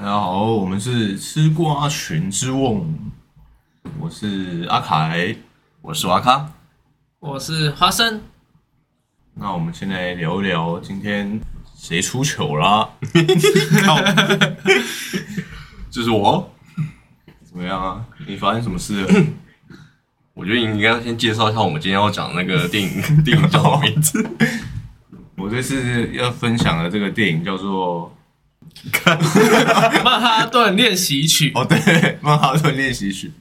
大家好，我们是吃瓜群之瓮，我是阿凯，我是瓦卡，我是花生。那我们先来聊一聊今天谁出糗啦？就是我。怎么样啊？你发生什么事了？我觉得你应该先介绍一下我们今天要讲那个电影，电影叫什么名字？我这次要分享的这个电影叫做《曼哈顿练习曲》。哦，对，《曼哈顿练习曲》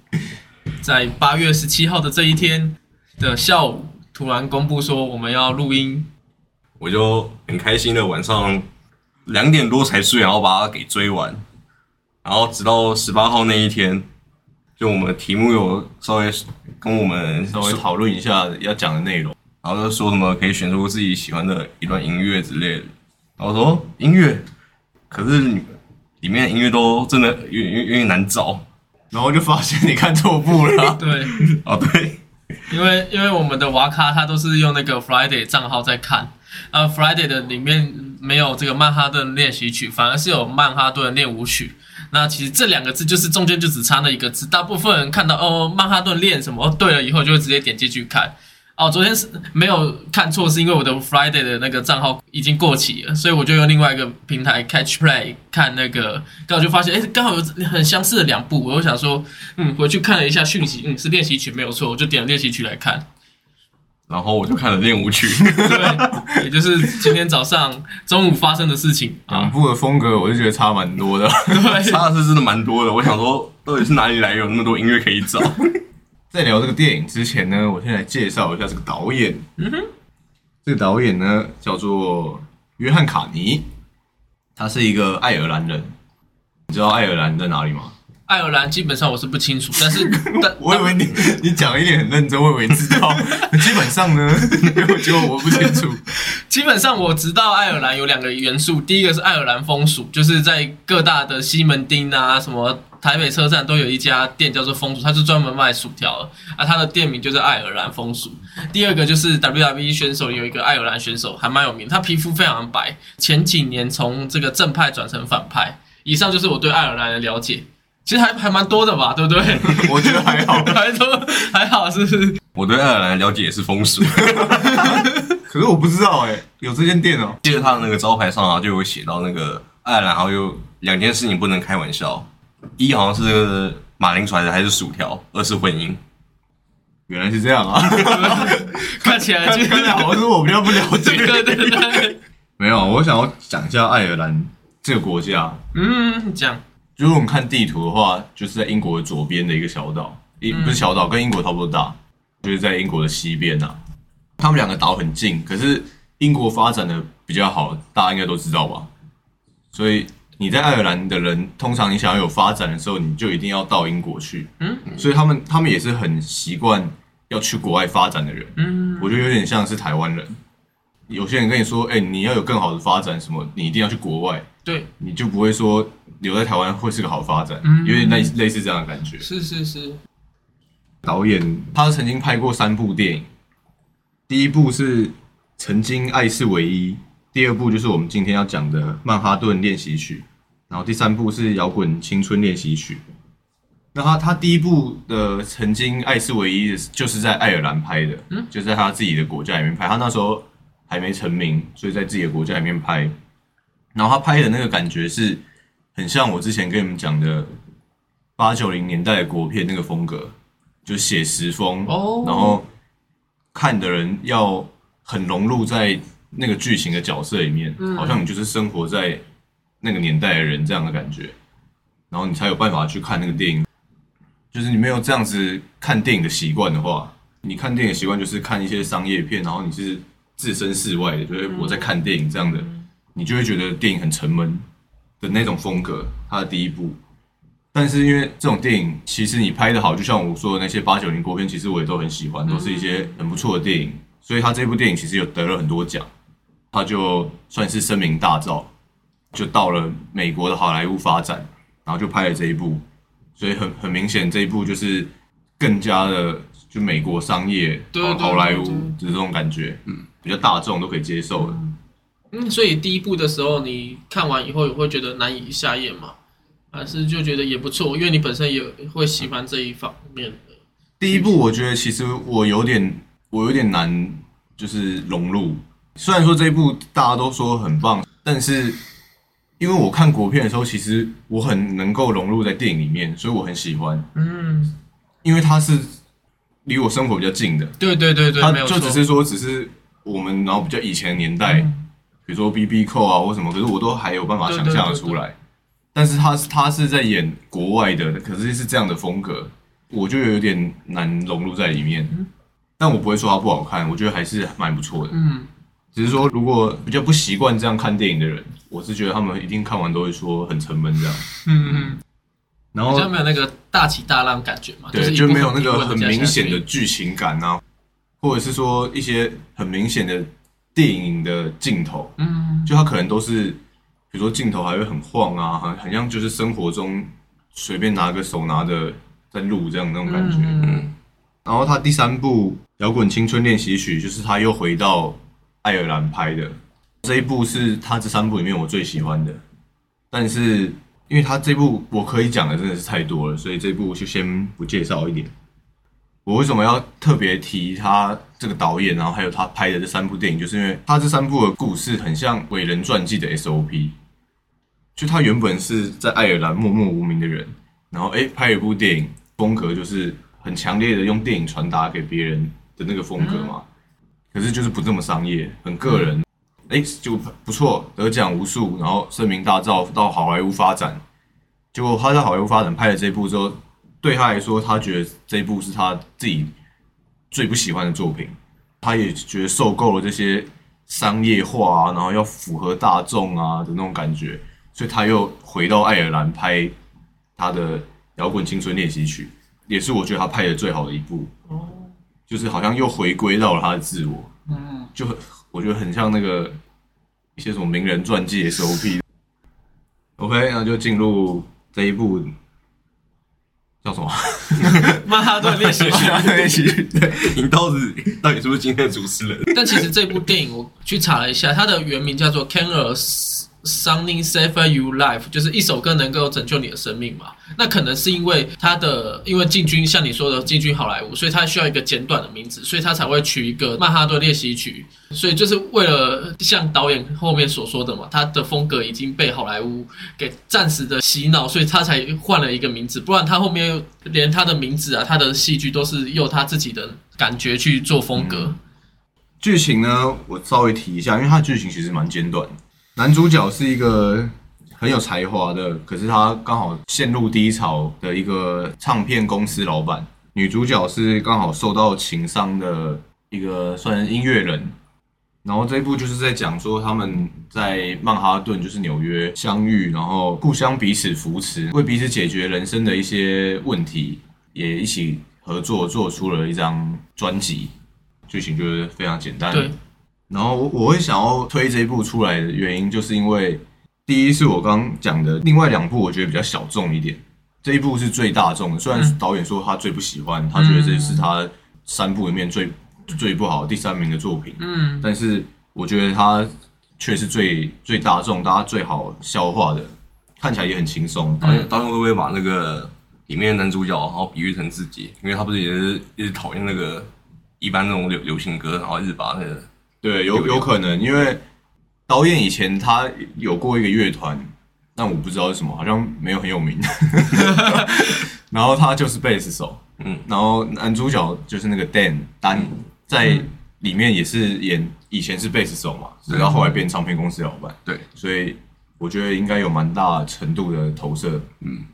在八月十七号的这一天的下午，突然公布说我们要录音，我就很开心的晚上两点多才睡，然后把它给追完，然后直到十八号那一天，就我们题目有稍微跟我们稍微讨论一下要讲的内容。然后就说什么可以选出自己喜欢的一段音乐之类的。然后说音乐，可是里面音乐都真的有有有点难找。然后就发现你看错部了。对，哦对，因为因为我们的娃咖他都是用那个 Friday 账号在看，啊，Friday 的里面没有这个曼哈顿练习曲，反而是有曼哈顿练舞曲。那其实这两个字就是中间就只差那一个字，大部分人看到哦曼哈顿练什么，哦对了以后就会直接点进去看。哦，昨天是没有看错，是因为我的 Friday 的那个账号已经过期了，所以我就用另外一个平台 Catch Play 看那个，刚好就发现，哎，刚好有很相似的两部，我就想说，嗯，回去看了一下讯息，嗯，是练习曲没有错，我就点了练习曲来看，然后我就看了练舞曲，对，也就是今天早上中午发生的事情。两部的风格我就觉得差蛮多的，对，差的是真的蛮多的。我想说，到底是哪里来有那么多音乐可以找？在聊这个电影之前呢，我先来介绍一下这个导演。嗯哼，这个导演呢叫做约翰卡尼，他是一个爱尔兰人。你知道爱尔兰在哪里吗？爱尔兰基本上我是不清楚，但是 但我以为你你讲一点很认真，我以为知道。基本上呢，结果我不清楚。基本上我知道爱尔兰有两个元素，第一个是爱尔兰风俗，就是在各大的西门町啊什么。台北车站都有一家店叫做风薯，它是专门卖薯条的啊。它的店名就是爱尔兰风薯。第二个就是 WWE 选手有一个爱尔兰选手还蛮有名，他皮肤非常白，前几年从这个正派转成反派。以上就是我对爱尔兰的了解，其实还还蛮多的吧，对不对？我觉得还好，还多还好，是不是？我对爱尔兰的了解也是风俗，可是我不知道哎，有这间店哦。记得他的那个招牌上啊，就有写到那个爱尔兰，还有两件事情不能开玩笑。一好像是马铃薯还是薯条，二是婚姻。原来是这样啊！看起来看起来好像是我比较不了解。对对对，没有，我想要讲一下爱尔兰这个国家。嗯，讲，如果我们看地图的话，就是在英国的左边的一个小岛，一不是小岛，跟英国差不多大，就是在英国的西边呐。他们两个岛很近，可是英国发展的比较好，大家应该都知道吧？所以。你在爱尔兰的人，通常你想要有发展的时候，你就一定要到英国去。嗯，所以他们他们也是很习惯要去国外发展的人。嗯，我觉得有点像是台湾人。有些人跟你说，哎，你要有更好的发展，什么，你一定要去国外。对，你就不会说留在台湾会是个好发展。嗯有点类类似这样的感觉。是是是。导演他曾经拍过三部电影，第一部是《曾经爱是唯一》，第二部就是我们今天要讲的《曼哈顿练习曲》。然后第三部是《摇滚青春练习曲》，那他他第一部的《曾经爱是唯一》就是在爱尔兰拍的，嗯，就在他自己的国家里面拍。他那时候还没成名，所以在自己的国家里面拍。然后他拍的那个感觉是很像我之前跟你们讲的八九零年代的国片那个风格，就写实风。哦，然后看的人要很融入在那个剧情的角色里面，好像你就是生活在。那个年代的人这样的感觉，然后你才有办法去看那个电影。就是你没有这样子看电影的习惯的话，你看电影习惯就是看一些商业片，然后你是置身事外的，就是我在看电影这样的，你就会觉得电影很沉闷的那种风格。它的第一部，但是因为这种电影其实你拍的好，就像我说的那些八九零国片，其实我也都很喜欢，都是一些很不错的电影。所以他这部电影其实有得了很多奖，他就算是声名大噪。就到了美国的好莱坞发展，然后就拍了这一部，所以很很明显这一部就是更加的就美国商业对好莱坞的这种感觉，嗯，比较大众都可以接受的。嗯，所以第一部的时候你看完以后，也会觉得难以下咽吗？还是就觉得也不错，因为你本身也会喜欢这一方面的。第一部我觉得其实我有点我有点难，就是融入。虽然说这一部大家都说很棒，但是因为我看国片的时候，其实我很能够融入在电影里面，所以我很喜欢。嗯，因为它是离我生活比较近的，对对对对，它没有。就只是说只是我们然后比较以前年代，比如说 B B 扣啊或什么，可是我都还有办法想象的出来。但是他是他是在演国外的，可是是这样的风格，我就有点难融入在里面。但我不会说它不好看，我觉得还是蛮不错的。嗯，只是说如果比较不习惯这样看电影的人，我是觉得他们一定看完都会说很沉闷这样。嗯嗯，然后比较没有那个大起大浪感觉嘛，对，是就没有那个很明显的剧情感啊，或者是说一些很明显的电影的镜头，嗯，就他可能都是，比如说镜头还会很晃啊，很很像就是生活中随便拿个手拿着在录这样那种感觉。嗯嗯，然后他第三部《摇滚青春练习曲》就是他又回到爱尔兰拍的，这一部是他这三部里面我最喜欢的，但是因为他这部我可以讲的真的是太多了，所以这部就先不介绍一点。我为什么要特别提他这个导演，然后还有他拍的这三部电影，就是因为他这三部的故事很像伟人传记的 SOP。就他原本是在爱尔兰默默无名的人，然后诶拍一部电影，风格就是很强烈的用电影传达给别人的那个风格嘛。可是就是不这么商业，很个人，诶就不错，得奖无数，然后声名大噪，到好莱坞发展。结果他在好莱坞发展拍了这一部之后，对他来说，他觉得这一部是他自己最不喜欢的作品。他也觉得受够了这些商业化啊，然后要符合大众啊的那种感觉，所以他又回到爱尔兰拍他的《摇滚青春练习曲》，也是我觉得他拍的最好的一部。哦，就是好像又回归到了他的自我，嗯，就很我觉得很像那个一些什么名人传记 SOP。OK，那就进入这一部叫什么？曼哈顿练习曲。练习曲。对，你到底到底是不是今天的主持人？但其实这部电影我去查了一下，它的原名叫做《Can a Something Save You Life》，就是一首歌能够拯救你的生命嘛。那可能是因为他的因为进军像你说的进军好莱坞，所以他需要一个简短的名字，所以他才会取一个曼哈顿练习曲。所以就是为了像导演后面所说的嘛，他的风格已经被好莱坞给暂时的洗脑，所以他才换了一个名字。不然他后面连他的名字啊，他的戏剧都是用他自己的感觉去做风格。剧情呢，我稍微提一下，因为它剧情其实蛮简短。男主角是一个很有才华的，可是他刚好陷入低潮的一个唱片公司老板。女主角是刚好受到情伤的一个算音乐人。然后这一部就是在讲说他们在曼哈顿，就是纽约相遇，然后互相彼此扶持，为彼此解决人生的一些问题，也一起合作做出了一张专辑。剧情就是非常简单。对，然后我我会想要推这一部出来的原因，就是因为第一是我刚刚讲的，另外两部我觉得比较小众一点，这一部是最大众的。虽然导演说他最不喜欢，他觉得这是他三部里面最最不好第三名的作品，嗯，但是我觉得他却是最最大众，大家最好消化的，看起来也很轻松。导演导演会不会把那个里面的男主角然后比喻成自己？因为他不是也是一直讨厌那个一般那种流流行歌，然后一直把那个对，有有可能，因为导演以前他有过一个乐团，但我不知道是什么，好像没有很有名。然后他就是贝斯手，嗯，然后男主角就是那个 Dan 丹，在里面也是演以前是贝斯手嘛，直到后来变唱片公司老板，对，所以我觉得应该有蛮大程度的投射。嗯，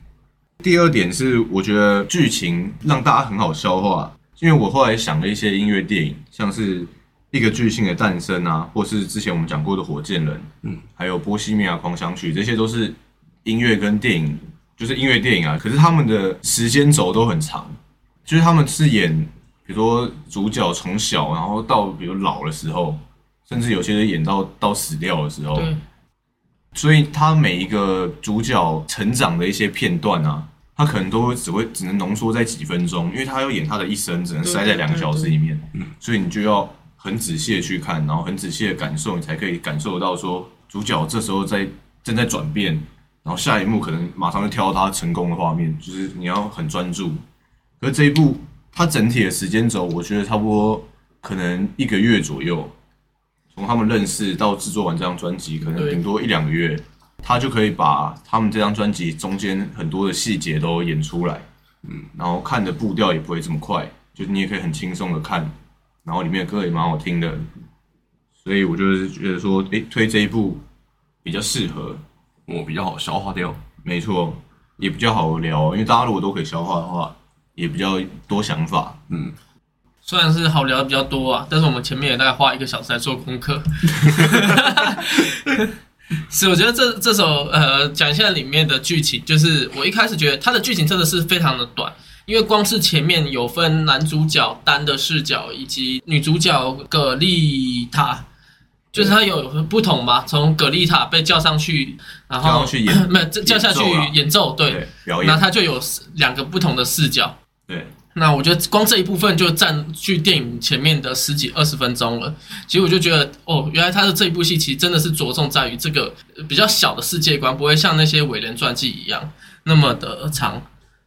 第二点是我觉得剧情让大家很好消化，因为我后来想了一些音乐电影，像是一个巨星的诞生啊，或是之前我们讲过的火箭人，嗯，还有波西米亚狂想曲，这些都是音乐跟电影，就是音乐电影啊。可是他们的时间轴都很长，就是他们是演，比如说主角从小，然后到比如老的时候，甚至有些人演到到死掉的时候，对，所以他每一个主角成长的一些片段啊，他可能都会只会只能浓缩在几分钟，因为他要演他的一生，只能塞在两个小时里面，嗯，所以你就要很仔细的去看，然后很仔细的感受，你才可以感受到说主角这时候在正在转变，然后下一幕可能马上就跳到他成功的画面，就是你要很专注。可是这一部它整体的时间轴，我觉得差不多可能一个月左右，从他们认识到制作完这张专辑，可能顶多一两个月，他就可以把他们这张专辑中间很多的细节都演出来。嗯，然后看的步调也不会这么快，就是你也可以很轻松的看，然后里面的歌也蛮好听的，所以我就是觉得说，诶，推这一部比较适合，我比较好消化掉。没错，也比较好聊，因为大家如果都可以消化的话，也比较多想法。嗯，虽然是好聊的比较多啊，但是我们前面也大概花一个小时来做功课。是，我觉得这这首呃讲一下里面的剧情，就是我一开始觉得它的剧情真的是非常的短，因为光是前面有分男主角单的视角以及女主角葛丽塔，就是他有不同嘛，从葛丽塔被叫上去，然后去演 没有叫下去演奏对，表演，那他就有两个不同的视角。对，那我觉得光这一部分就占据电影前面的十几二十分钟了。其实我就觉得，哦，原来他的这一部戏其实真的是着重在于这个呃比较小的世界观，不会像那些伟人传记一样那么的长。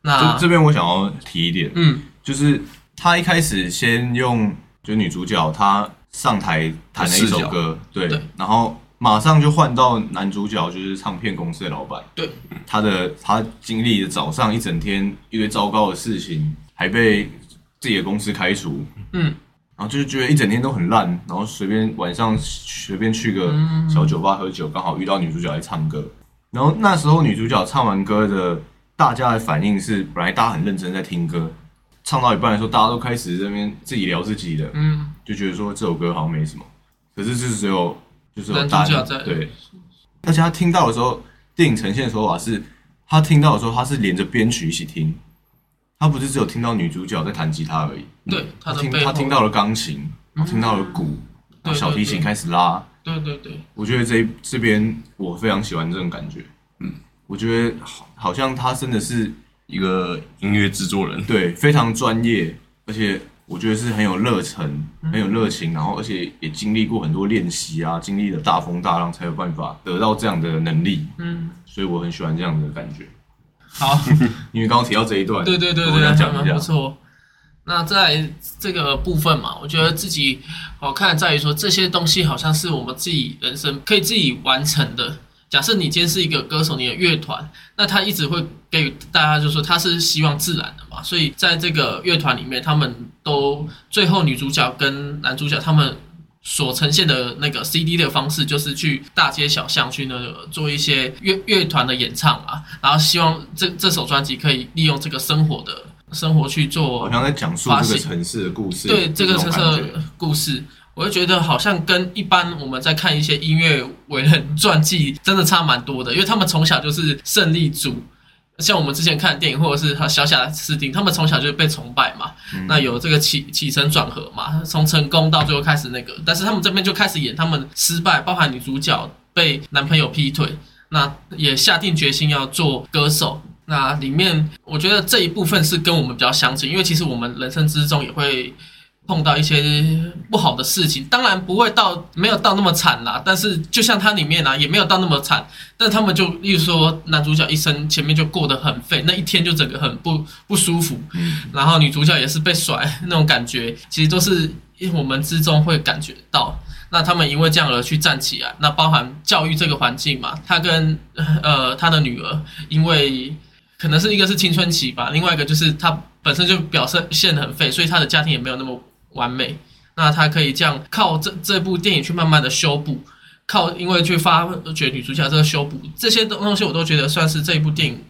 那这这边我想要提一点，嗯，就是他一开始先用就女主角她上台弹了一首歌，对，对。然后马上就换到男主角，就是唱片公司的老板，对，他的他经历了早上一整天一堆糟糕的事情，还被自己的公司开除，嗯，然后就是觉得一整天都很烂，然后随便晚上随便去个小酒吧喝酒，刚好遇到女主角来唱歌，然后那时候女主角唱完歌的，大家的反应是，本来大家很认真在听歌，唱到一半的时候，大家都开始在那边自己聊自己的，嗯，就觉得说这首歌好像没什么，可是是只有就是有大家在对，而且他听到的时候，电影呈现的手法是，他听到的时候他是连着编曲一起听，他不是只有听到女主角在弹吉他而已，对，他他听他听到了钢琴，听到了鼓，然后小提琴开始拉，对对对，我觉得这这边我非常喜欢这种感觉，嗯，我觉得好好像他真的是一个音乐制作人，对非常专业，而且我觉得是很有热忱、很有热情，然后而且也经历过很多练习啊，经历了大风大浪，才有办法得到这样的能力，嗯，所以我很喜欢这样的感觉。好。因为刚刚提到这一段，对对对我对，讲一下，不错。那在这个部分嘛，我觉得自己好看在于说这些东西好像是我们自己人生可以自己完成的。假设你今天是一个歌手，你的乐团，那他一直会给予大家就说他是希望自然的嘛，所以在这个乐团里面，他们都最后女主角跟男主角他们所呈现的那个 CD 的方式，就是去大街小巷去那个做一些乐乐团的演唱啊，然后希望这这首专辑可以利用这个生活的生活去做好像在讲述这个城市的故事，对这个城市的故事，我就觉得好像跟一般我们在看一些音乐伟人传记真的差蛮多的，因为他们从小就是胜利组。像我们之前看的电影，或者是他小小的斯汀，他们从小就被崇拜嘛，那有这个起起承转合嘛，从成功到最后开始那个，但是他们这边就开始演他们失败，包含女主角被男朋友劈腿，那也下定决心要做歌手。那里面我觉得这一部分是跟我们比较相近，因为其实我们人生之中也会碰到一些不好的事情，当然不会到没有到那么惨啦，但是就像它里面啊，也没有到那么惨，但他们就例如说男主角一生前面就过得很废，那一天就整个很不不舒服，然后女主角也是被甩那种感觉，其实都是我们之中会感觉到。那他们因为这样而去站起来，那包含教育这个环境嘛，他跟呃他的女儿，因为可能是一个是青春期吧，另外一个就是他本身就表现现得很废，所以他的家庭也没有那么完美。那他可以这样靠这这部电影去慢慢的修补，靠因为去发掘女主角这个修补这些东西，我都觉得算是这一部电影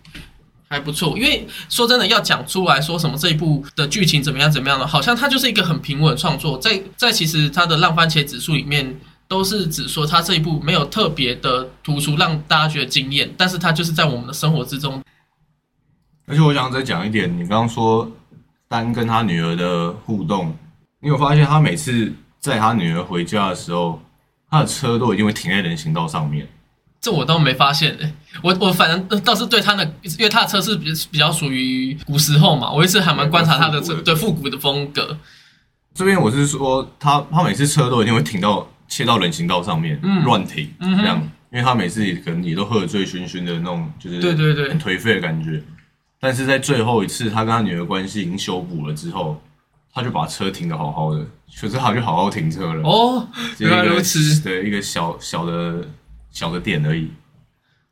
还不错。因为说真的，要讲出来说什么这一部的剧情怎么样怎么样的，好像它就是一个很平稳创作，在在其实它的浪番茄指数里面。都是指说它这一部没有特别的突出，让大家觉得惊艳，但是它就是在我们的生活之中而且我想再讲一点，你刚刚说丹跟他女儿的互动，你有发现他每次在他女儿回家的时候，他的车都一定会停在人行道上面。这我倒没发现诶、我我反正倒是对他的，因为他的车是比比较属于古时候嘛，我一直还蛮观察他的车，对复古的风格。这边我是说，他他每次车都一定会停到切到人行道上面，嗯乱停这样。因为他每次也可能也都喝得醉醺醺的那种，就是对对对很颓废的感觉。但是在最后一次，他跟他女儿关系已经修补了之后，他就把车停的好好的，可是他就好好停车了。哦，原来如此。对，一个小小的小的点而已。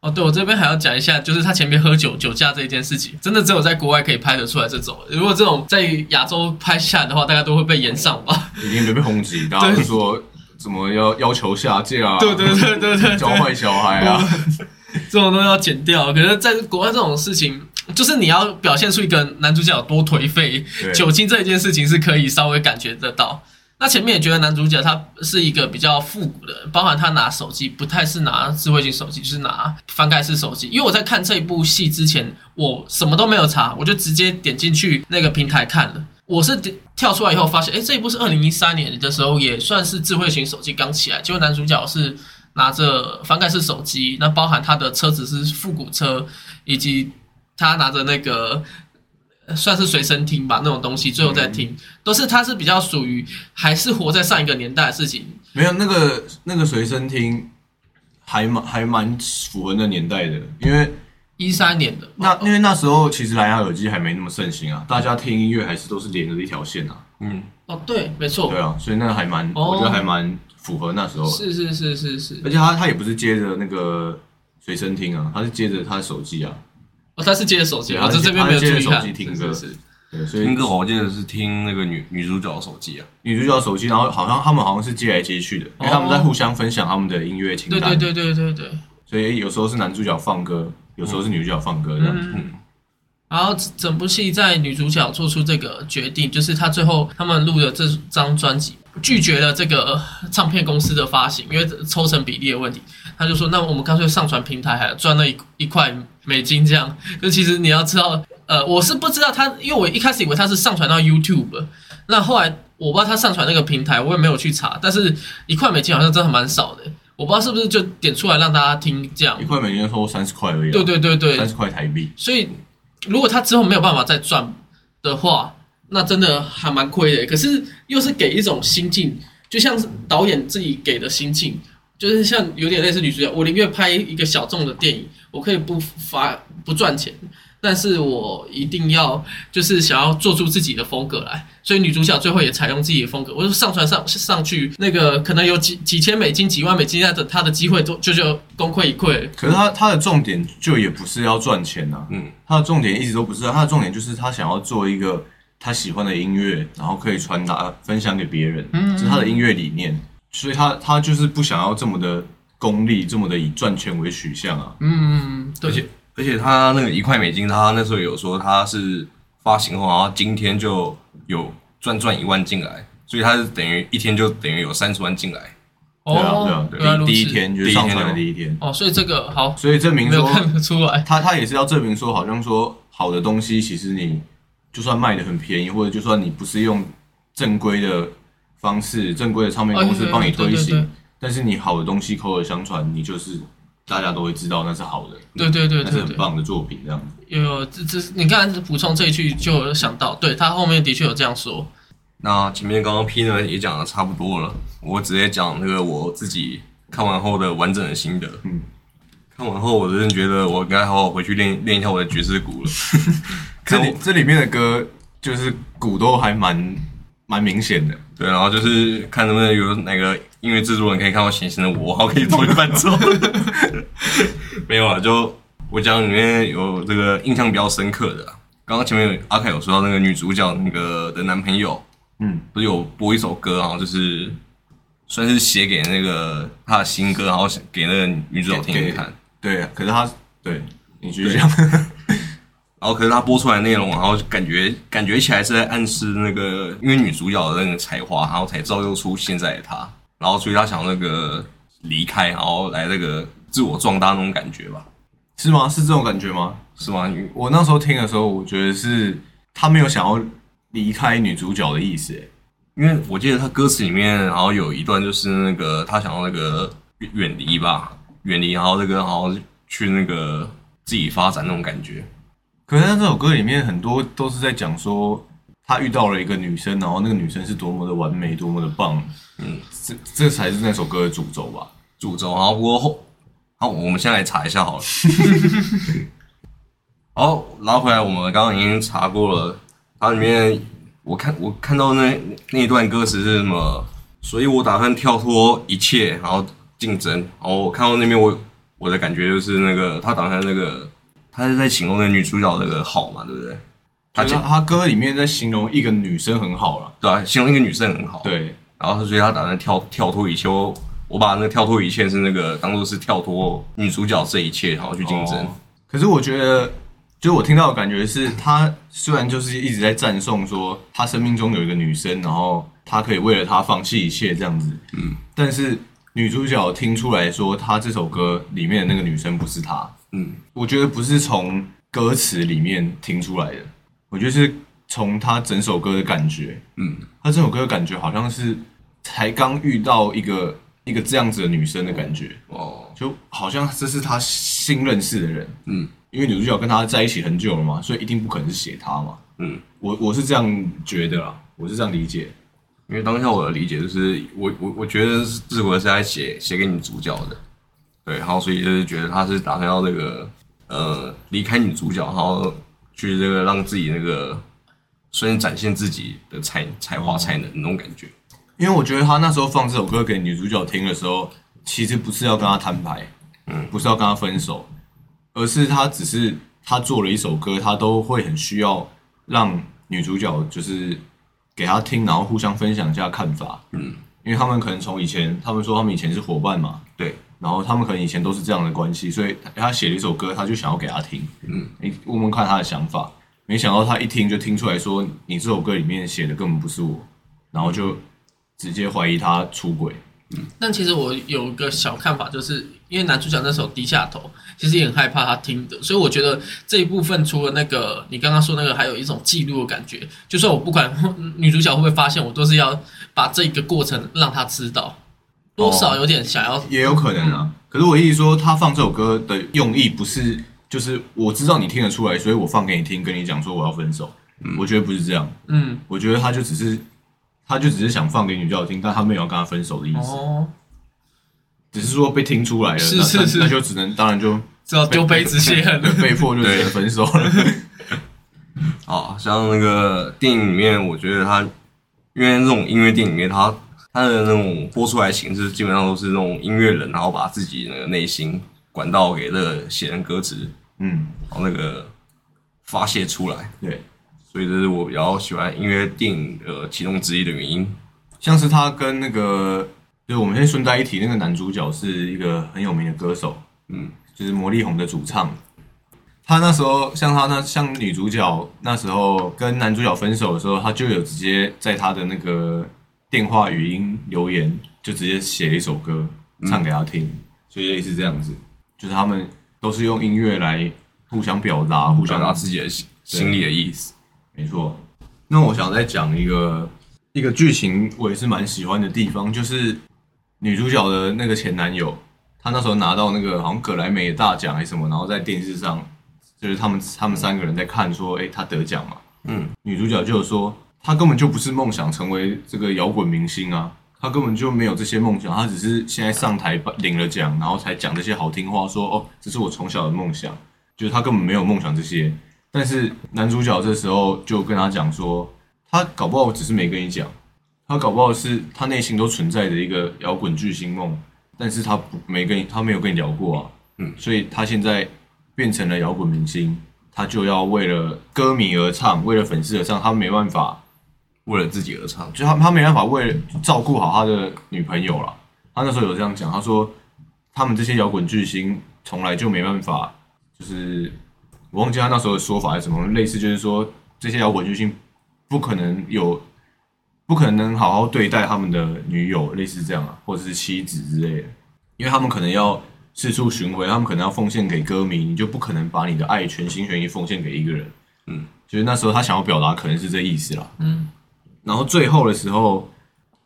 哦，对，我这边还要讲一下，就是他前面喝酒酒驾这一件事情，真的只有在国外可以拍得出来这种。如果这种在亚洲拍下来的话，大家都会被延上吧？已经被抨击，大家都说怎么要要求下架啊，对对对对对对，教坏小孩啊，这种都要剪掉。可是在国外这种事情，就是你要表现出一个男主角有多颓废，酒精这一件事情是可以稍微感觉得到。那前面也觉得男主角他是一个比较复古的，包含他拿手机不太是拿智慧型手机，就是拿翻盖式手机。因为我在看这一部戏之前，我什么都没有查，我就直接点进去那个平台看了。我是跳出来以后发现，哎，这一部是二零一三年的时候，也算是智慧型手机刚起来，结果男主角是拿着翻盖式手机，那包含他的车子是复古车，以及他拿着那个呃算是随身听吧那种东西，最后再听，都是他是比较属于还是活在上一个年代的事情。没有那个那个随身听还蛮还蛮符合那年代的，因为一三年的，那因为那时候其实蓝牙耳机还没那么盛行啊，大家听音乐还是都是连着一条线啊，嗯，哦，对，没错。对，啊，所以那个还蛮，哦。我觉得还蛮符合那时候，是是是是是，而且他他也不是接着那个随身听啊，他是接着他的手机啊，哦，他是接着手机，对我这这边没有接手机听歌。对，所以听歌我记得是听那个女女主角的手机啊，女主角手机，然后好像他们好像是接来接去的，因为他们在互相分享他们的音乐清单，对对对对对对。所以有时候是男主角放歌，有时候是女主角放歌这样。嗯，然后整部戏在女主角做出这个决定，就是她最后他们录的这张专辑拒绝了这个唱片公司的发行，因为抽成比例的问题。她就说：“那我们干脆上传平台，还赚了一一块美金这样。”就其实你要知道，呃，我是不知道他，因为我一开始以为他是上传到 YouTube，那后来我不知道他上传那个平台，我也没有去查，但是一块美金好像真的蛮少的，我不知道是不是就点出来让大家听这样一。块美金收三十块而已、啊，对对对对，三十块台币。所以如果他之后没有办法再赚的话，那真的还蛮亏的。可是又是给一种心境，就像是导演自己给的心境，就是像有点类似女主角，我宁愿拍一个小众的电影，我可以不发不赚钱。但是我一定要就是想要做出自己的风格来，所以女主角最后也采用自己的风格。我就上传上上去，那个可能有几几千美金、几万美金，那的她的机会都就就功亏一篑。可是他他的重点就也不是要赚钱呐、嗯，他的重点一直都不是啊，他的重点就是他想要做一个他喜欢的音乐，然后可以传达分享给别人，嗯这是他的音乐理念。所以他他就是不想要这么的功利，这么的以赚钱为取向啊。嗯，对而且而且他那个一块美金，他那时候有说他是发行后，然后今天就有赚赚一万进来，所以他是等于一天就等于有三十万进来。对啊，对啊，哦原来如此第第一天就是上传的第第一天，哦，所以这个好所以证明说没有看得出来。他他也是要证明说，好像说好的东西，其实你就算卖的很便宜，或者就算你不是用正规的方式、正规的唱片公司哎帮你推对对行，但是你好的东西口耳相传，你就是大家都会知道那是好的，对对对那是很棒的作品，这样子。有有这这，你刚才补充这一句就有想到，对他后面的确有这样说。那前面刚刚 P 呢也讲的差不多了，我直接讲那个我自己看完后的完整的心得。嗯，看完后我真的觉得我应该好好回去练练一下我的爵士鼓了。这里这里面的歌就是鼓都还蛮蛮明显的，对，然后就是看能不能有哪个音乐制作人可以看到显形的我，然后可以做一伴奏。没有啊，就我讲里面有这个印象比较深刻的啊。刚刚前面有阿凯有说到那个女主角那个的男朋友，嗯，不是有播一首歌，然后就是算是写给那个他的新歌，然后给那个女主角听听看。对，可是他对你继续讲，然后可是他播出来内容，然后感觉感觉起来是在暗示那个，因为女主角的那个才华，然后才造就出现在的她，然后所以他想那个离开，然后来那个自我壮大那种感觉吧，是吗？是这种感觉吗？是吗？我那时候听的时候，我觉得是他没有想要离开女主角的意思，欸因为我记得他歌词里面，然后有一段就是那个他想要那个远远离吧，远离，然后那个然后去那个自己发展那种感觉。可是他这首歌里面，很多都是在讲说他遇到了一个女生，然后那个女生是多么的完美，多么的棒。嗯，这这才是那首歌的主轴吧？主轴，然后不过后好，我们先来查一下好了。好，拉回来，我们刚刚已经查过了，它里面我看我看到那那一段歌词是什么？所以我打算跳脱一切，然后竞争。然后我看到那边我我的感觉就是那个他打算那个他是在形容那个女主角那个好嘛，对不对？他讲他他歌里面在形容一个女生很好了，对啊，形容一个女生很好。对，然后所以他打算跳跳脱一切，我我把那个跳脱一切是那个当做是跳脱女主角这一切，然后去竞争。哦可是我觉得，就我听到的感觉是，他虽然就是一直在赞颂说他生命中有一个女生，然后他可以为了她放弃一切这样子，嗯，但是女主角听出来说，他这首歌里面的那个女生不是他，嗯，我觉得不是从歌词里面听出来的，我觉得是从他整首歌的感觉，嗯，他这首歌的感觉好像是才刚遇到一个一个这样子的女生的感觉，哦，就好像这是他新认识的人，嗯，因为女主角跟他在一起很久了嘛，所以一定不可能是写他嘛，嗯，我我是这样觉得啦，我是这样理解，因为当下我的理解就是，我我我觉得是这首歌是在写写给女主角的，对，然后所以就是觉得他是打算要那个呃离开女主角，然后去这个让自己那个虽然展现自己的才才华才能那种感觉，因为我觉得他那时候放这首歌给女主角听的时候，其实不是要跟她摊牌，嗯，不是要跟她分手，而是他只是他做了一首歌，他都会很需要让女主角就是给他听，然后互相分享一下看法，嗯，因为他们可能从以前，他们说他们以前是伙伴嘛，对，然后他们可能以前都是这样的关系，所以他写了一首歌，他就想要给他听，嗯，你问问看他的想法。没想到他一听就听出来说，你这首歌里面写的根本不是我，然后就直接怀疑他出轨。嗯。但其实我有一个小看法，就是因为男主角那时候低下头，其实也很害怕他听的，所以我觉得这一部分除了那个你刚刚说那个，还有一种记录的感觉，就算我不管 女主角会不会发现，我都是要把这个过程让她知道，多少有点想要。也有可能啊。可是我意思说，他放这首歌的用意不是就是我知道你听得出来，所以我放给你听，跟你讲说我要分手。我觉得不是这样，嗯，我觉得他就只是他就只是想放给女主角听，但他没有要跟他分手的意思，哦，只是说被听出来了，是是是那就只能当然就知道丢杯子泄恨了。被迫就只能分手了。哦，像那个电影里面，我觉得他，因为那种音乐电影里面，它它的那种播出来形式，基本上都是那种音乐人，然后把自己那个内心管道给那个写成歌词，嗯，然后那个发泄出来，对，所以这是我比较喜欢音乐电影的其中之一的原因。像是他跟那个，就是我们先顺带一提，那个男主角是一个很有名的歌手，嗯，就是魔力红的主唱。他那时候像他那像女主角那时候跟男主角分手的时候，他就有直接在他的那个电话语音留言，就直接写一首歌唱给他听，所以类似这样子，就是他们都是用音乐来互相表达，互相表达自己的心心里的意思。没错。那我想再讲一个一个剧情，我也是蛮喜欢的地方，就是女主角的那个前男友，他那时候拿到那个好像葛莱美的大奖还是什么，然后在电视上，就是他们他们三个人在看说，诶，他得奖嘛。嗯，女主角就说，她根本就不是梦想成为这个摇滚明星啊，他根本就没有这些梦想，他只是现在上台领了奖，然后才讲这些好听话，说哦，这是我从小的梦想，就是他根本没有梦想这些。但是男主角这时候就跟他讲说，他搞不好只是没跟你讲，他搞不好是他内心都存在着一个摇滚巨星梦，但是他不没跟你，他没有跟你聊过啊，嗯，所以他现在变成了摇滚明星，他就要为了歌迷而唱，为了粉丝而唱，他没办法，为了自己而唱。就他他没办法为了照顾好他的女朋友了。他那时候有这样讲，他说他们这些摇滚巨星从来就没办法，就是我忘记他那时候的说法是什么，类似就是说这些摇滚巨星不可能有，不可能好好对待他们的女友，类似这样啊，或者是妻子之类的，因为他们可能要四处巡回，他们可能要奉献给歌迷，你就不可能把你的爱全心全意奉献给一个人。嗯，就是那时候他想要表达可能是这意思啦。嗯，然后最后的时候，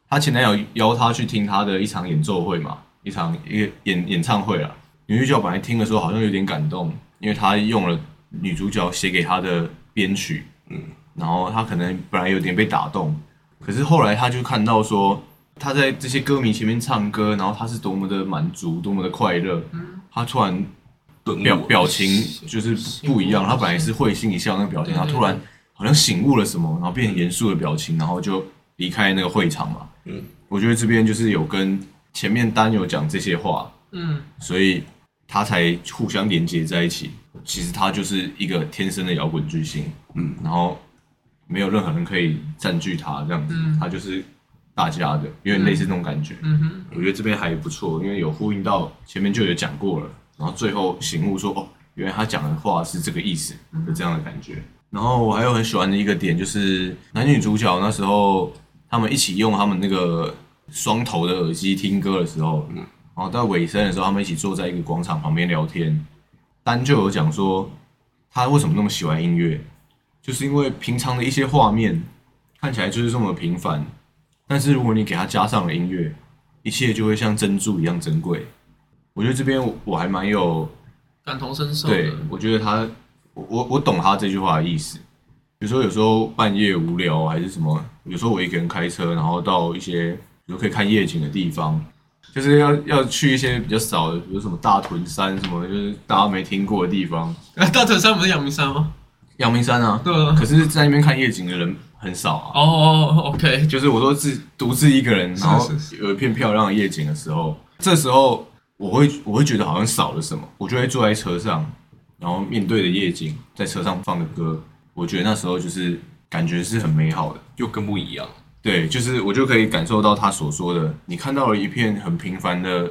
她前男友邀她去听她的一场演奏会嘛，一场一个演演唱会啦。女主角本来听的时候好像有点感动，因为她用了女主角写给她的编曲，嗯，然后她可能本来有点被打动，可是后来她就看到说，他在这些歌迷前面唱歌，然后他是多么的满足，多么的快乐。他突然表表情就是不一样，他本来是会心一笑那个表情，对对他突然好像醒悟了什么，然后变成严肃的表情，然后就离开那个会场嘛。嗯，我觉得这边就是有跟前面丹有讲这些话，嗯，所以他才互相连接在一起。其实他就是一个天生的摇滚巨星，嗯，然后没有任何人可以占据他这样子，嗯他就是大家的，有点类似那种感觉。嗯哼，我觉得这边还不错，因为有呼应到前面就有讲过了，然后最后醒悟说，哦，原来他讲的话是这个意思的这样的感觉。然后我还有很喜欢的一个点就是男女主角那时候他们一起用他们那个双头的耳机听歌的时候，然后到尾声的时候，他们一起坐在一个广场旁边聊天。丹就有讲说，他为什么那么喜欢音乐，就是因为平常的一些画面看起来就是这么平凡，但是如果你给他加上了音乐，一切就会像珍珠一样珍贵。我觉得这边我我还蛮有感同身受对，，我觉得他，我我我懂他这句话的意思。比如说有时候半夜无聊还是什么，有时候我一个人开车，然后到一些比如可以看夜景的地方，就是要要去一些比较少的，比如什么大屯山什么，就是大家没听过的地方。大屯山不是阳明山吗？阳明山啊，对啊。可是在那边看夜景的人很少啊。哦哦，OK，就是我说自独自一个人，然后有一片漂亮的夜景的时候，这时候我会我会觉得好像少了什么，我就会坐在车上，然后面对的夜景，在车上放的歌，我觉得那时候就是感觉是很美好的。又更不一样。对，就是我就可以感受到他所说的，你看到了一片很平凡的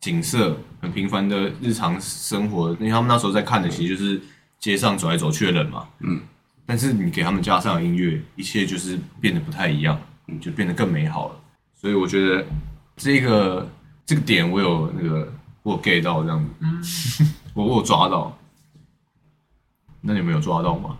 景色，很平凡的日常生活，因为他们那时候在看的其实就是街上走来走去的人嘛，嗯，但是你给他们加上音乐，一切就是变得不太一样，嗯，就变得更美好了。所以我觉得这个这个点我有那个我有 get 到这样子，嗯，我我有抓到，那你们有抓到吗？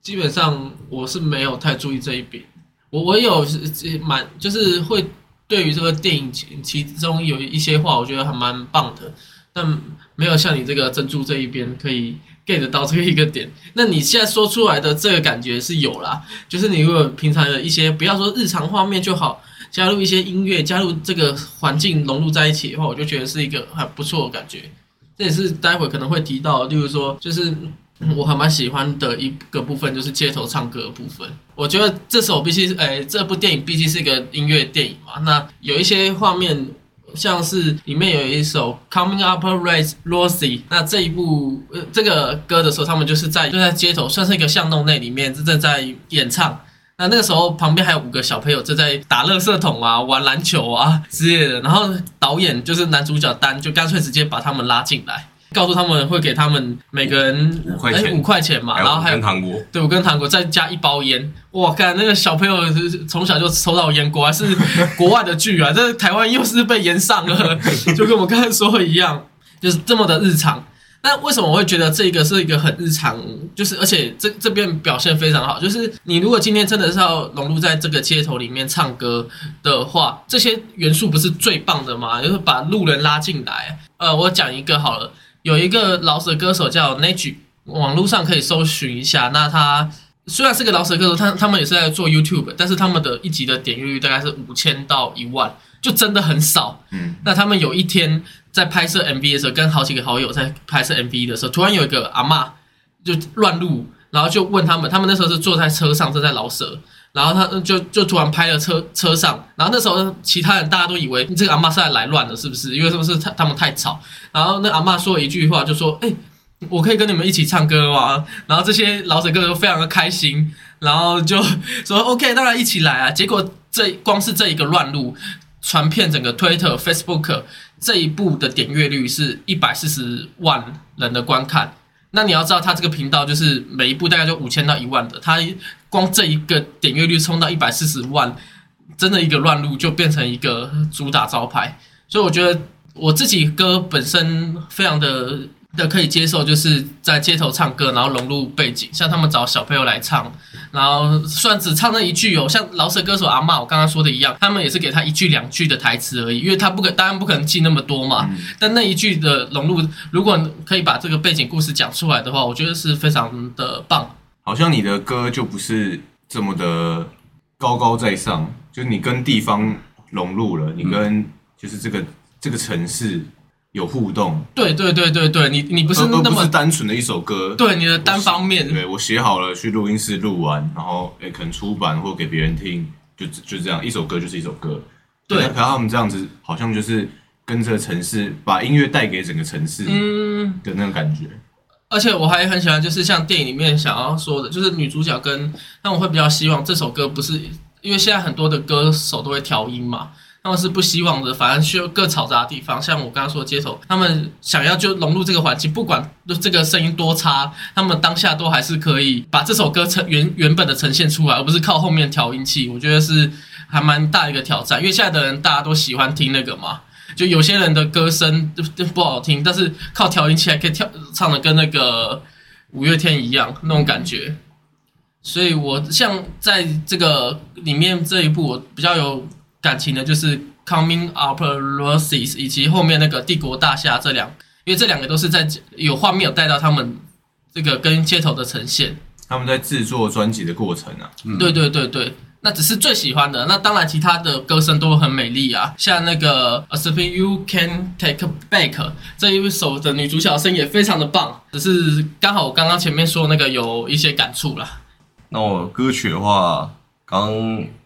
基本上我是没有太注意这一点，我我有是蛮就是会对于这个电影其其中有一些话，我觉得还蛮棒的，但没有像你这个珍珠这一边可以 get 到这一个点。那你现在说出来的这个感觉是有啦，就是你如果平常的一些不要说日常画面就好，加入一些音乐，加入这个环境融入在一起的话，我就觉得是一个很不错的感觉。这也是待会可能会提到，例如说就是。我还蛮喜欢的一个部分就是街头唱歌的部分。我觉得这首必须是，哎，这部电影毕竟是一个音乐电影嘛，那有一些画面，像是里面有一首《Coming Up Race Rosie》，那这一部呃这个歌的时候，他们就是在就在街头，算是一个巷弄内里面正在演唱。那那个时候旁边还有五个小朋友正在打垃圾桶啊、玩篮球啊之类的，然后导演就是男主角丹就干脆直接把他们拉进来。告诉他们会给他们每个人五块钱哎五块钱嘛，然后还有糖果，对我跟糖果再加一包烟，哇，看那个小朋友是从小就抽到烟，果然是国外的剧啊，这台湾又是被延上了，就跟我刚才说的一样，就是这么的日常。那为什么我会觉得这个是一个很日常？就是而且这这边表现非常好，就是你如果今天真的是要融入在这个街头里面唱歌的话，这些元素不是最棒的吗？就是把路人拉进来。呃，我讲一个好了。有一个老舍歌手叫 Nage，网络上可以搜寻一下。那他虽然是个老舍歌手，他他们也是在做 YouTube，但是他们的一集的点阅率大概是五千到一万，就真的很少。嗯，那他们有一天在拍摄 MV 的时候，跟好几个好友在拍摄 MV 的时候，突然有一个阿嬷就乱录，然后就问他们，他们那时候是坐在车上正在老舍。然后他就就突然拍了车车上，然后那时候其他人大家都以为这个阿嬷是来来乱的，是不是？因为是不是他他们太吵？然后那阿嬷说一句话，就说：“哎、我可以跟你们一起唱歌吗？”然后这些老者哥都非常的开心，然后就说：“OK，当然一起来啊！”结果这光是这一个乱录，传遍整个 Twitter、Facebook 这一部的点阅率是一百四十万人的观看。那你要知道，他这个频道就是每一步大概就五千到一万的，他光这一个点阅率冲到一百四十万，真的一个乱入就变成一个主打招牌。所以我觉得我自己歌本身非常的的可以接受，就是在街头唱歌，然后融入背景，像他们找小朋友来唱，然后虽然只唱那一句哦，像老舍歌手阿嬷我刚刚说的一样，他们也是给他一句两句的台词而已，因为他不可当然不可能记那么多嘛。但那一句的融入，如果可以把这个背景故事讲出来的话，我觉得是非常的棒。好像你的歌就不是这么的高高在上，就是你跟地方融入了，你跟就是这个这个城市有互动，对对对对对，你你不是那么单纯的一首歌。对你的单方面，对我写好了，去录音室录完，然后诶可能出版或给别人听，就就这样，一首歌就是一首歌。对可是他们这样子好像就是跟着城市，把音乐带给整个城市嗯，的那种感觉。而且我还很喜欢，就是像电影里面想要说的，就是女主角跟，但我会比较希望这首歌不是，因为现在很多的歌手都会调音嘛，他们是不希望的，反而需要各嘈杂的地方，像我刚刚说的街头，他们想要就融入这个环境，不管这个声音多差，他们当下都还是可以把这首歌呈原原本的呈现出来，而不是靠后面调音器，我觉得是还蛮大一个挑战，因为现在的人大家都喜欢听那个嘛。就有些人的歌声就就不好听，但是靠调音器还可以跳唱的跟那个五月天一样那种感觉。所以我像在这个里面这一部，我比较有感情的就是《Coming Up Roses》以及后面那个《帝国大厦》这两，因为这两个都是在有画面有带到他们这个跟街头的呈现。他们在制作专辑的过程啊，嗯对对对对，那只是最喜欢的。那当然，其他的歌声都很美丽啊，像那个《A Something You Can Take Back》这一首的女主角声也非常的棒，只是刚好我刚刚前面说那个有一些感触啦。那我歌曲的话，刚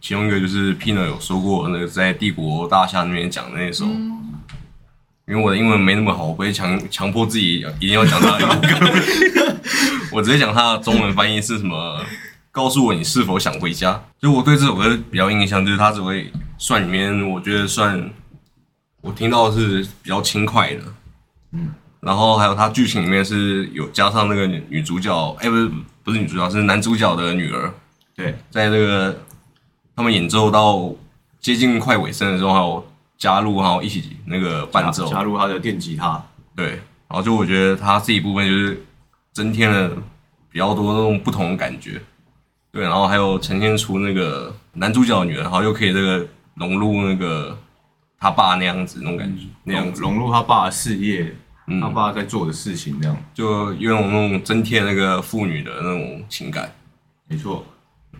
其中一个就是 Pino 有说过那个在帝国大厦那边讲的那首，因为我的英文没那么好，我不会强强迫自己一定要讲他的英文歌，我直接讲他的中文翻译是什么。告诉我你是否想回家？就我对这首歌比较印象，就是它只会算里面，我觉得算我听到的是比较轻快的，嗯，然后还有它剧情里面是有加上那个女女主角，哎、不是不是女主角，是男主角的女儿，对，在这个他们演奏到接近快尾声的时候，还有加入，还有一起那个伴奏，加入他的电吉他，对，然后就我觉得他这一部分就是增添了比较多那种不同的感觉，对，然后还有呈现出那个男主角的女儿，然后又可以这个融入那个他爸那样子那种感觉，那样子，融融入他爸的事业，嗯。他爸在做的事情，这样。就有种那种增添那个父女的那种情感，没错。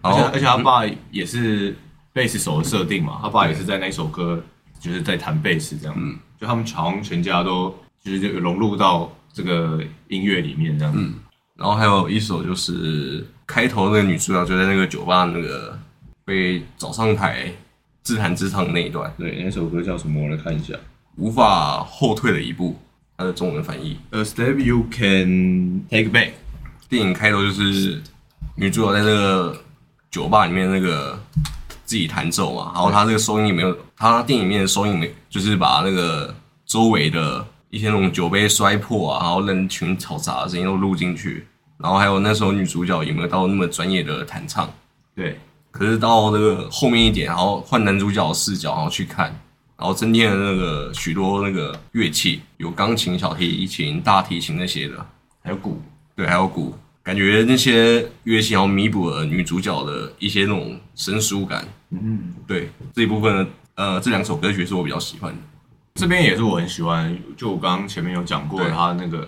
然后而且而且他爸也是贝斯手的设定嘛，他爸也是在那首歌就是在弹贝斯这样，嗯就他们好像全家都就是就融入到这个音乐里面这样，嗯然后还有一首就是开头那个女主角就在那个酒吧那个被找上台自弹自唱的那一段，对，那首歌叫什么？我来看一下。无法后退的一步，它的中文翻译。A step you can take back。电影开头就是女主角在那个酒吧里面那个自己弹奏嘛，然后他这个收音也没有，他电影里面的收音没，就是把那个周围的一些那种酒杯摔破啊，然后人群嘈杂的声音都录进去，然后还有那时候女主角有没有到那么专业的弹唱？对，可是到那个后面一点，然后换男主角的视角，然后去看，然后增添了那个许多那个乐器，有钢琴、小提琴、大提琴那些的，还有鼓。对，还有鼓，感觉那些乐器然后弥补了女主角的一些那种生疏感。嗯，对这一部分的呃，这两首歌曲是我比较喜欢的。这边也是我很喜欢，就我刚刚前面有讲过，他那个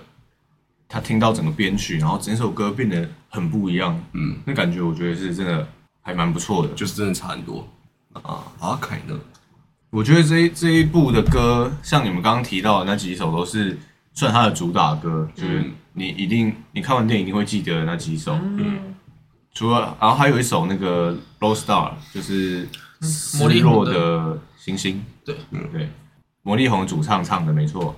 他听到整个编曲，然后整首歌变得很不一样，嗯，那感觉我觉得是真的还蛮不错的。就是真的差很多啊。阿凯呢？我觉得这一这一部的歌，像你们刚刚提到的那几首，都是算他的主打歌，就是嗯你一定你看完电影一定会记得的那几首。嗯，除了，然后还有一首那个《Low Star》，就是失落的的星星。对，嗯，对，魔力红主唱唱的没错。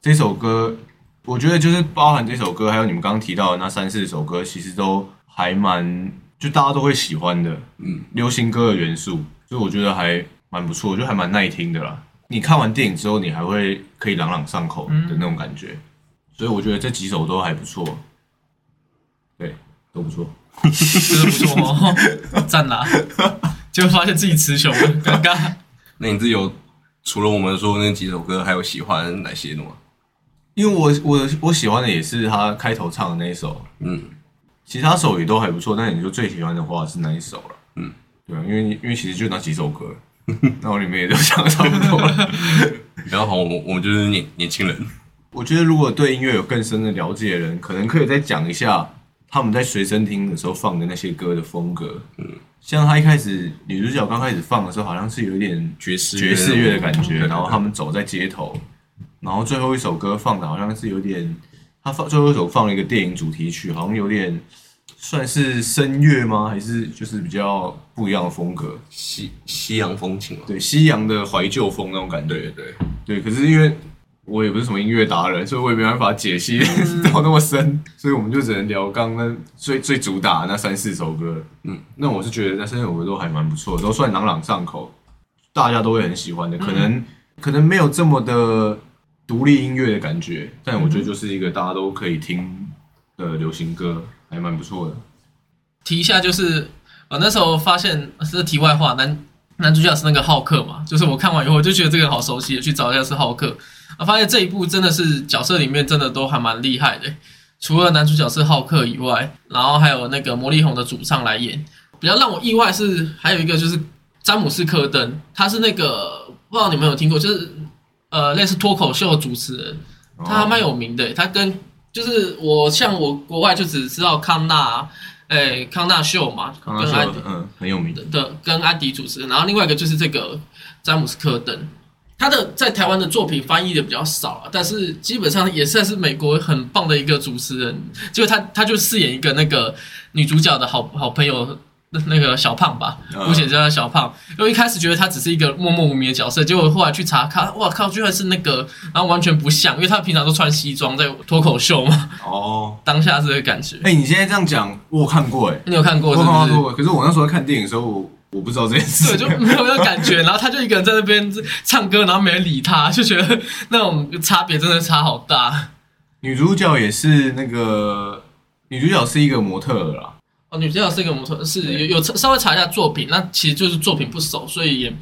这首歌，我觉得就是包含这首歌，还有你们刚刚提到的那三四首歌，其实都还蛮，就大家都会喜欢的。嗯，流行歌的元素，所以我觉得还蛮不错，就还蛮耐听的啦。你看完电影之后，你还会可以朗朗上口的那种感觉，所以我觉得这几首都还不错。对，都不错。真的不错哦，赞啦！就发现自己词穷了，尴尬。那你自己有除了我们说那几首歌，还有喜欢哪些的吗？因为我我我喜欢的也是他开头唱的那一首，嗯，其他首也都还不错。但你就最喜欢的话是哪一首了？嗯，对啊，因为因为其实就那几首歌，那我里面也都讲的差不多了。比较好，我们我们就是年年轻人。我觉得如果对音乐有更深的了解的人，可能可以再讲一下他们在随身听的时候放的那些歌的风格。嗯，像他一开始女主角刚开始放的时候，好像是有一点爵士爵士乐的感觉，然后他们走在街头，然后最后一首歌放的好像是有点，他放最后一首放了一个电影主题曲，好像有点算是声乐吗？还是就是比较不一样的风格？西西洋风情嘛。对，西洋的怀旧风那种感觉。对对，对，可是因为我也不是什么音乐达人，所以我也没办法解析 到那么深，所以我们就只能聊刚刚最最主打的那三四首歌。嗯，那我是觉得那三首歌都还蛮不错的，都算朗朗上口，大家都会很喜欢的。可能、可能没有这么的独立音乐的感觉，但我觉得就是一个大家都可以听的流行歌，还蛮不错的。提一下，就是我那时候发现是题外话，男男主角是那个浩克嘛，就是我看完以后我就觉得这个好熟悉，去找一下是浩克，啊，发现这一部真的是角色里面真的都还蛮厉害的，除了男主角是浩克以外，然后还有那个魔力红的主唱来演，比较让我意外是还有一个就是詹姆斯科登，他是那个不知道你们有听过，就是呃类似脱口秀主持人，他还蛮有名的，他跟就是我像我国外就只知道康纳，诶、康纳秀嘛，康纳秀跟安迪，嗯，很有名的。的跟安迪主持人，然后另外一个就是这个詹姆斯科登，他的在台湾的作品翻译的比较少啊，但是基本上也算是美国很棒的一个主持人，就他他就饰演一个那个女主角的好好朋友。那 那个小胖吧，嗯姑且叫他小胖。因为一开始觉得他只是一个默默无名的角色，结果后来去查看，哇靠，居然是那个，然后完全不像，因为他平常都穿西装在脱口秀嘛，哦，当下这个感觉。哎、你现在这样讲，我有看过哎、你有看过我是不是？有看过，可是我那时候看电影的时候，我我不知道这件事。对，就没有那个感觉。然后他就一个人在那边唱歌，然后没人理他，就觉得那种差别真的差好大。女主角也是那个女主角是一个模特儿啦，哦，女主角是一个模特，是有有稍微查一下作品，那其实就是作品不熟，所以也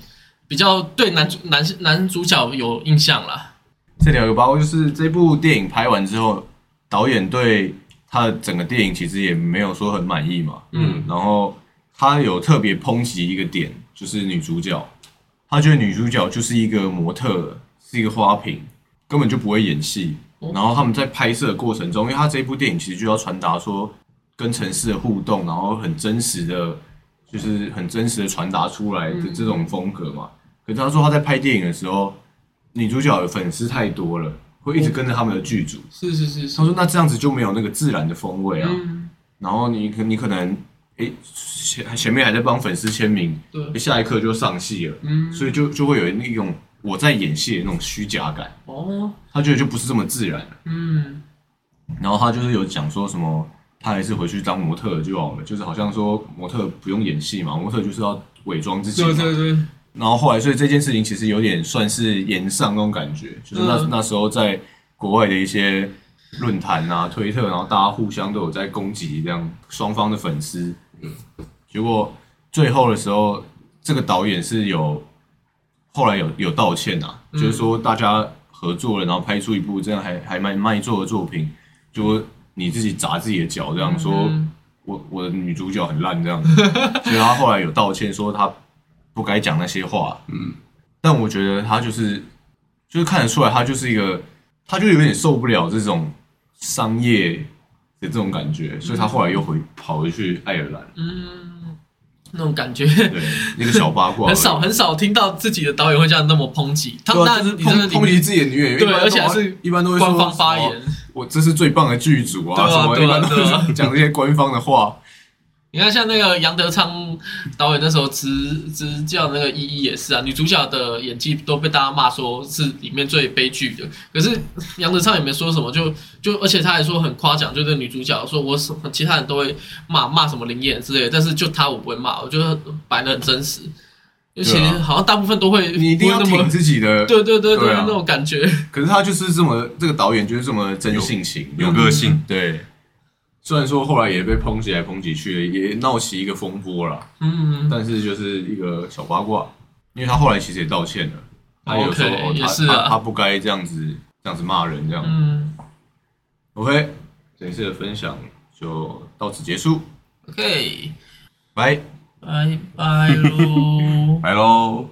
比较对男主男男主角有印象啦。这里有把握，就是这部电影拍完之后，导演对他的整个电影其实也没有说很满意嘛，嗯，然后他有特别抨击一个点，就是女主角，他觉得女主角就是一个模特，是一个花瓶，根本就不会演戏。哦然后他们在拍摄的过程中，因为他这部电影其实就要传达说跟城市的互动，然后很真实的，就是很真实的传达出来的这种风格嘛。可是他说他在拍电影的时候，女主角的粉丝太多了，会一直跟着他们的剧组。是是是是他，说那这样子就没有那个自然的风味啊。嗯，然后你可你可能诶前前面还在帮粉丝签名，对，下一刻就上戏了，嗯，所以就就会有那种我在演戏的那种虚假感。哦，他觉得就不是这么自然了。嗯，然后他就是有讲说什么，他还是回去当模特就好了，就是好像说模特不用演戏嘛，模特就是要伪装自己嘛。对对对，然后后来，所以这件事情其实有点算是延上那种感觉，就是那、嗯那时候在国外的一些论坛啊、推特，然后大家互相都有在攻击这样双方的粉丝。嗯，结果最后的时候，这个导演是有后来有有道歉啊，嗯就是说大家合作了，然后拍出一部这样还还蛮卖座的作品，就你自己砸自己的脚，这样说。嗯我我的女主角很烂这样子，所以他后来有道歉说他不该讲那些话。嗯，但我觉得他就是就是看得出来，他就是一个，他就有点受不了这种商业的这种感觉，所以他后来又回跑回去爱尔兰。嗯，那种感觉。对，那个小八卦 很少很少听到自己的导演会这样那么抨击，他那就是你真的抨抨击自己的女演员，对而且还是一般都会说官方发言。我这是最棒的剧组啊，啊什么一般都讲这些官方的话。你看，像那个杨德昌导演那时候执执教那个一一也是啊，女主角的演技都被大家骂说是里面最悲剧的。可是杨德昌也没说什么，就就而且他还说很夸奖，就对女主角说我什么其他人都会骂骂什么灵眼之类的，但是就他我不会骂，我觉得摆的很真实。而且好像大部分都会你一定要挺自己的，对对对对啊。那种感觉。可是他就是这么这个导演就是这么真性情，有个性，对。虽然说后来也被抨击来抨击去，也闹起一个风波了，嗯，但是就是一个小八卦，因为他后来其实也道歉了，他有说 OK，哦他也是啊。他他不该这样子这样子骂人这样。嗯。OK，这一次的分享就到此结束，，OK，拜。拜拜喽。拜喽。